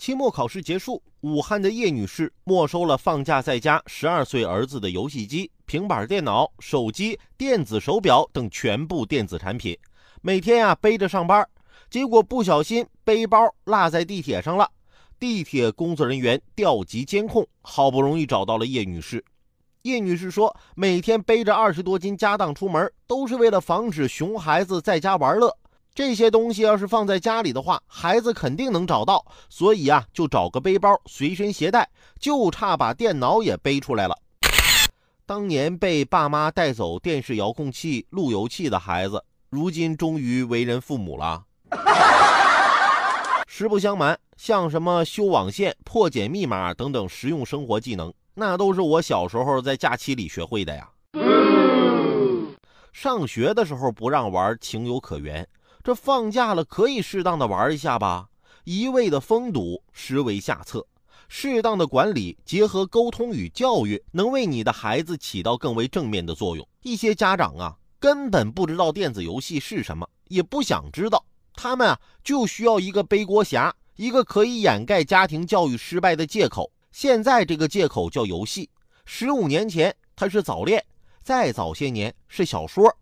期末考试结束，武汉的叶女士没收了放假在家十二岁儿子的游戏机、平板电脑、手机、电子手表等全部电子产品，每天呀背着上班，结果不小心背包落在地铁上了。地铁工作人员调集监控，好不容易找到了叶女士。叶女士说，每天背着二十多斤家当出门，都是为了防止熊孩子在家玩乐。这些东西要是放在家里的话，孩子肯定能找到，所以啊，就找个背包随身携带，就差把电脑也背出来了。当年被爸妈带走电视遥控器、路由器的孩子，如今终于为人父母了。实不相瞒，像什么修网线、破解密码等等实用生活技能，那都是我小时候在假期里学会的呀。上学的时候不让玩，情有可原。这放假了可以适当的玩一下吧，一味的封堵实为下策。适当的管理结合沟通与教育，能为你的孩子起到更为正面的作用。一些家长啊，根本不知道电子游戏是什么，也不想知道，他们啊就需要一个背锅侠，一个可以掩盖家庭教育失败的借口。现在这个借口叫游戏，十五年前它是早恋，再早些年是小说。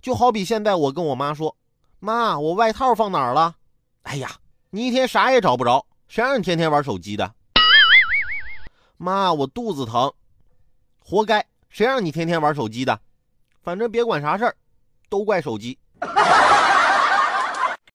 就好比现在我跟我妈说。妈，我外套放哪儿了？哎呀，你一天啥也找不着，谁让你天天玩手机的？妈，我肚子疼，活该，谁让你天天玩手机的？反正别管啥事儿，都怪手机。